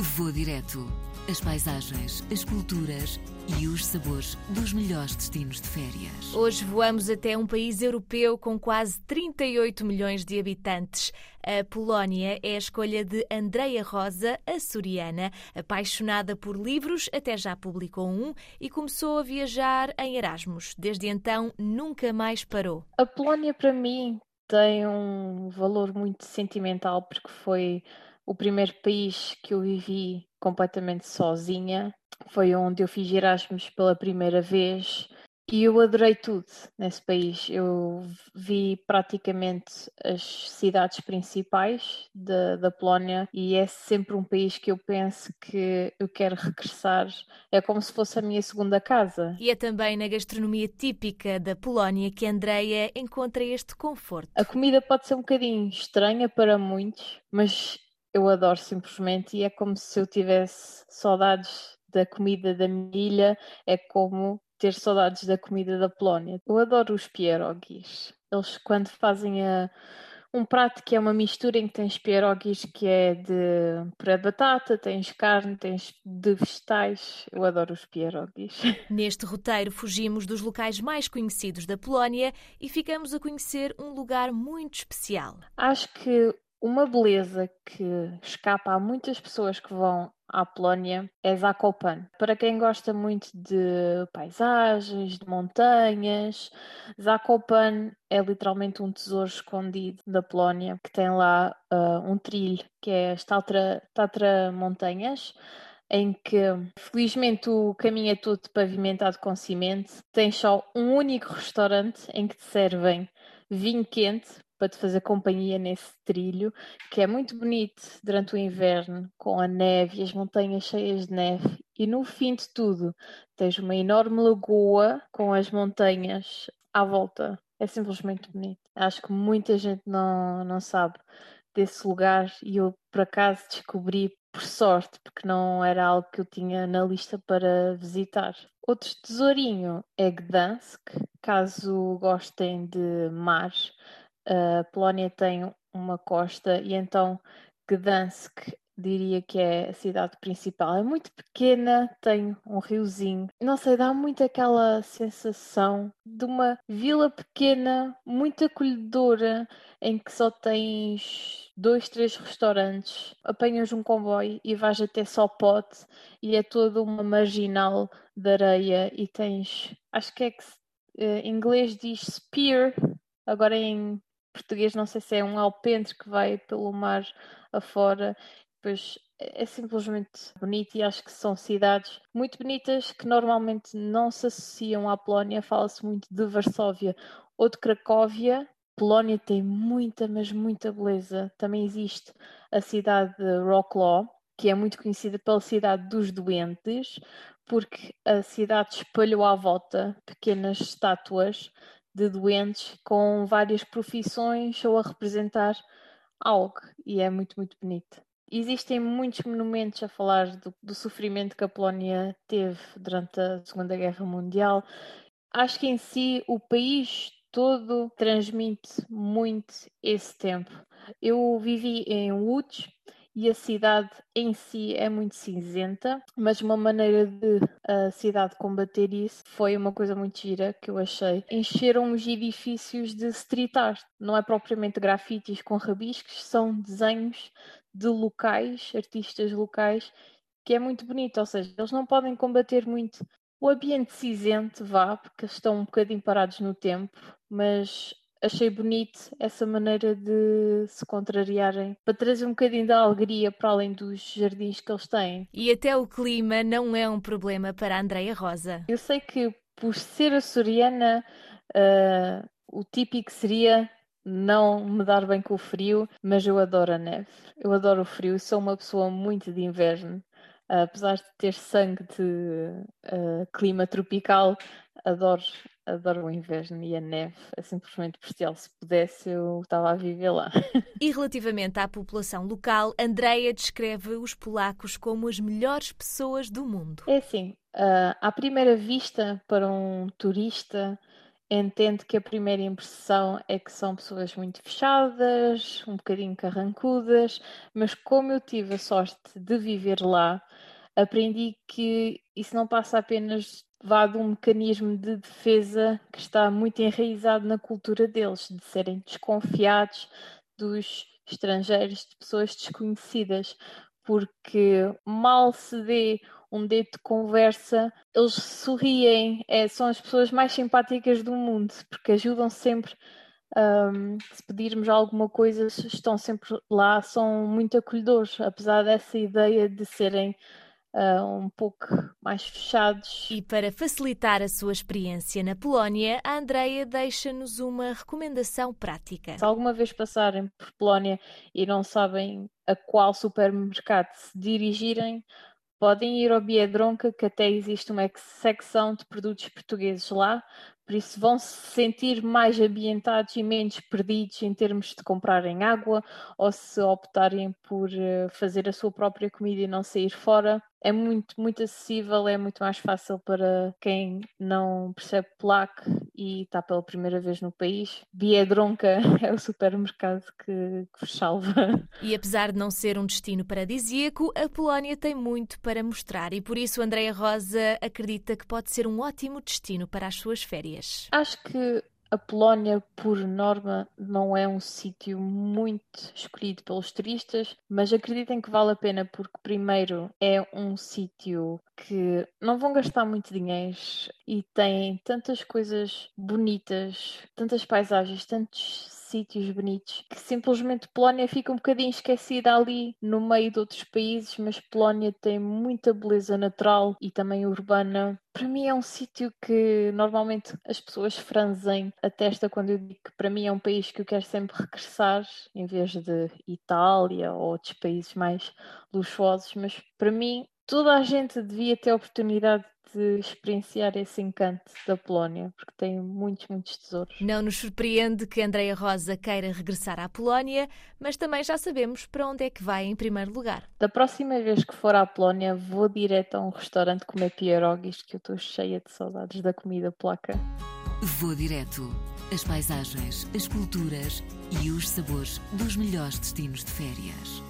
Vou direto. As paisagens, as culturas e os sabores dos melhores destinos de férias. Hoje voamos até um país europeu com quase 38 milhões de habitantes. A Polónia é a escolha de Andreia Rosa, açoriana, apaixonada por livros, até já publicou um e começou a viajar em Erasmus. Desde então, nunca mais parou. A Polónia, para mim, tem um valor muito sentimental porque foi o primeiro país que eu vivi completamente sozinha. Foi onde eu fiz Erasmus pela primeira vez e eu adorei tudo nesse país. Eu vi praticamente as cidades principais da, da Polónia e é sempre um país que eu penso que eu quero regressar. É como se fosse a minha segunda casa. E é também na gastronomia típica da Polónia que Andreia encontra este conforto. A comida pode ser um bocadinho estranha para muitos, mas eu adoro simplesmente e é como se eu tivesse saudades da comida da minha ilha, é como ter saudades da comida da Polónia. Eu adoro os pierogis. Eles quando fazem a, um prato que é uma mistura em que tens pierogis que é de puré de batata, tens carne, tens de vegetais. Eu adoro os pierogis. Neste roteiro fugimos dos locais mais conhecidos da Polónia e ficamos a conhecer um lugar muito especial. Acho que uma beleza que escapa a muitas pessoas que vão à Polónia é Zakopane. Para quem gosta muito de paisagens, de montanhas, Zakopane é literalmente um tesouro escondido da Polónia, que tem lá uh, um trilho, que é as Tatra, Tatra Montanhas, em que felizmente o caminho é todo pavimentado com cimento, tem só um único restaurante em que te servem vinho quente para te fazer companhia nesse trilho, que é muito bonito durante o inverno, com a neve e as montanhas cheias de neve. E no fim de tudo, tens uma enorme lagoa com as montanhas à volta. É simplesmente bonito. Acho que muita gente não, não sabe desse lugar e eu por acaso descobri por sorte, porque não era algo que eu tinha na lista para visitar. Outro tesourinho é Gdansk, caso gostem de mar, a Polónia tem uma costa e então Gdansk diria que é a cidade principal. É muito pequena, tem um riozinho. Não sei, dá muito aquela sensação de uma vila pequena, muito acolhedora, em que só tens dois, três restaurantes, apanhas um comboio e vais até só pote e é toda uma marginal de areia e tens, acho que é que eh, em inglês diz spear, agora em português, não sei se é um alpendre que vai pelo mar afora, pois é simplesmente bonito e acho que são cidades muito bonitas que normalmente não se associam à Polónia. Fala-se muito de Varsóvia ou de Cracóvia. Polónia tem muita, mas muita beleza. Também existe a cidade de Wrocław, que é muito conhecida pela cidade dos doentes, porque a cidade espalhou à volta pequenas estátuas de doentes com várias profissões ou a representar algo e é muito, muito bonito. Existem muitos monumentos a falar do, do sofrimento que a Polónia teve durante a Segunda Guerra Mundial. Acho que em si o país todo transmite muito esse tempo. Eu vivi em Łódź e a cidade em si é muito cinzenta, mas uma maneira de a cidade combater isso foi uma coisa muito gira que eu achei. Encheram os edifícios de street art, não é propriamente grafites com rabiscos, são desenhos de locais, artistas locais, que é muito bonito, ou seja, eles não podem combater muito. O ambiente cinzento, vá, porque estão um bocadinho parados no tempo, mas achei bonito essa maneira de se contrariarem para trazer um bocadinho de alegria para além dos jardins que eles têm. E até o clima não é um problema para a Andreia Rosa. Eu sei que por ser açoriana, uh, o típico seria não me dar bem com o frio, mas eu adoro a neve. Eu adoro o frio, sou uma pessoa muito de inverno. Uh, apesar de ter sangue de uh, clima tropical, adoro adoro o inverno e a neve, é simplesmente bestial. Se pudesse, eu estava a viver lá. E relativamente à população local, Andreia descreve os polacos como as melhores pessoas do mundo. É assim, uh, à primeira vista, para um turista, entende que a primeira impressão é que são pessoas muito fechadas, um bocadinho carrancudas, mas como eu tive a sorte de viver lá, aprendi que isso não passa apenas vá de um mecanismo de defesa que está muito enraizado na cultura deles, de serem desconfiados dos estrangeiros, de pessoas desconhecidas, porque mal se vê um dedo de conversa, eles sorriem, é, são as pessoas mais simpáticas do mundo, porque ajudam sempre. Um, se pedirmos alguma coisa, estão sempre lá, são muito acolhedores, apesar dessa ideia de serem uh, um pouco mais fechados. E para facilitar a sua experiência na Polónia, a Andreia deixa-nos uma recomendação prática. Se alguma vez passarem por Polónia e não sabem a qual supermercado se dirigirem, podem ir ao Biedronka, que até existe uma secção de produtos portugueses lá, por isso vão se sentir mais ambientados e menos perdidos em termos de comprarem água ou se optarem por eh, fazer a sua própria comida e não sair fora. É muito, muito acessível, é muito mais fácil para quem não percebe polaco e está pela primeira vez no país. Biedronka é o supermercado que, que vos salva. E apesar de não ser um destino paradisíaco, a Polónia tem muito para mostrar e por isso Andréa Rosa acredita que pode ser um ótimo destino para as suas férias. Acho que a Polónia, por norma, não é um sítio muito escolhido pelos turistas, mas acreditem que vale a pena porque, primeiro, é um sítio que não vão gastar muito dinheiro e tem tantas coisas bonitas, tantas paisagens, tantos sítios bonitos, que simplesmente Polónia fica um bocadinho esquecida ali no meio de outros países, mas Polónia tem muita beleza natural e também urbana. Para mim é um sítio que normalmente as pessoas franzem a testa quando eu digo que para mim é um país que eu quero sempre regressar, em vez de Itália ou outros países mais luxuosos, mas para mim toda a gente devia ter a oportunidade de experienciar esse encanto da Polónia, porque tem muitos, muitos tesouros. Não nos surpreende que Andreia Rosa queira regressar à Polónia, mas também já sabemos para onde é que vai em primeiro lugar. Da próxima vez que for à Polónia, vou direto a um restaurante comer pierogis, que eu estou cheia de saudades da comida polaca. Vou direto. As paisagens, as culturas e os sabores dos melhores destinos de férias.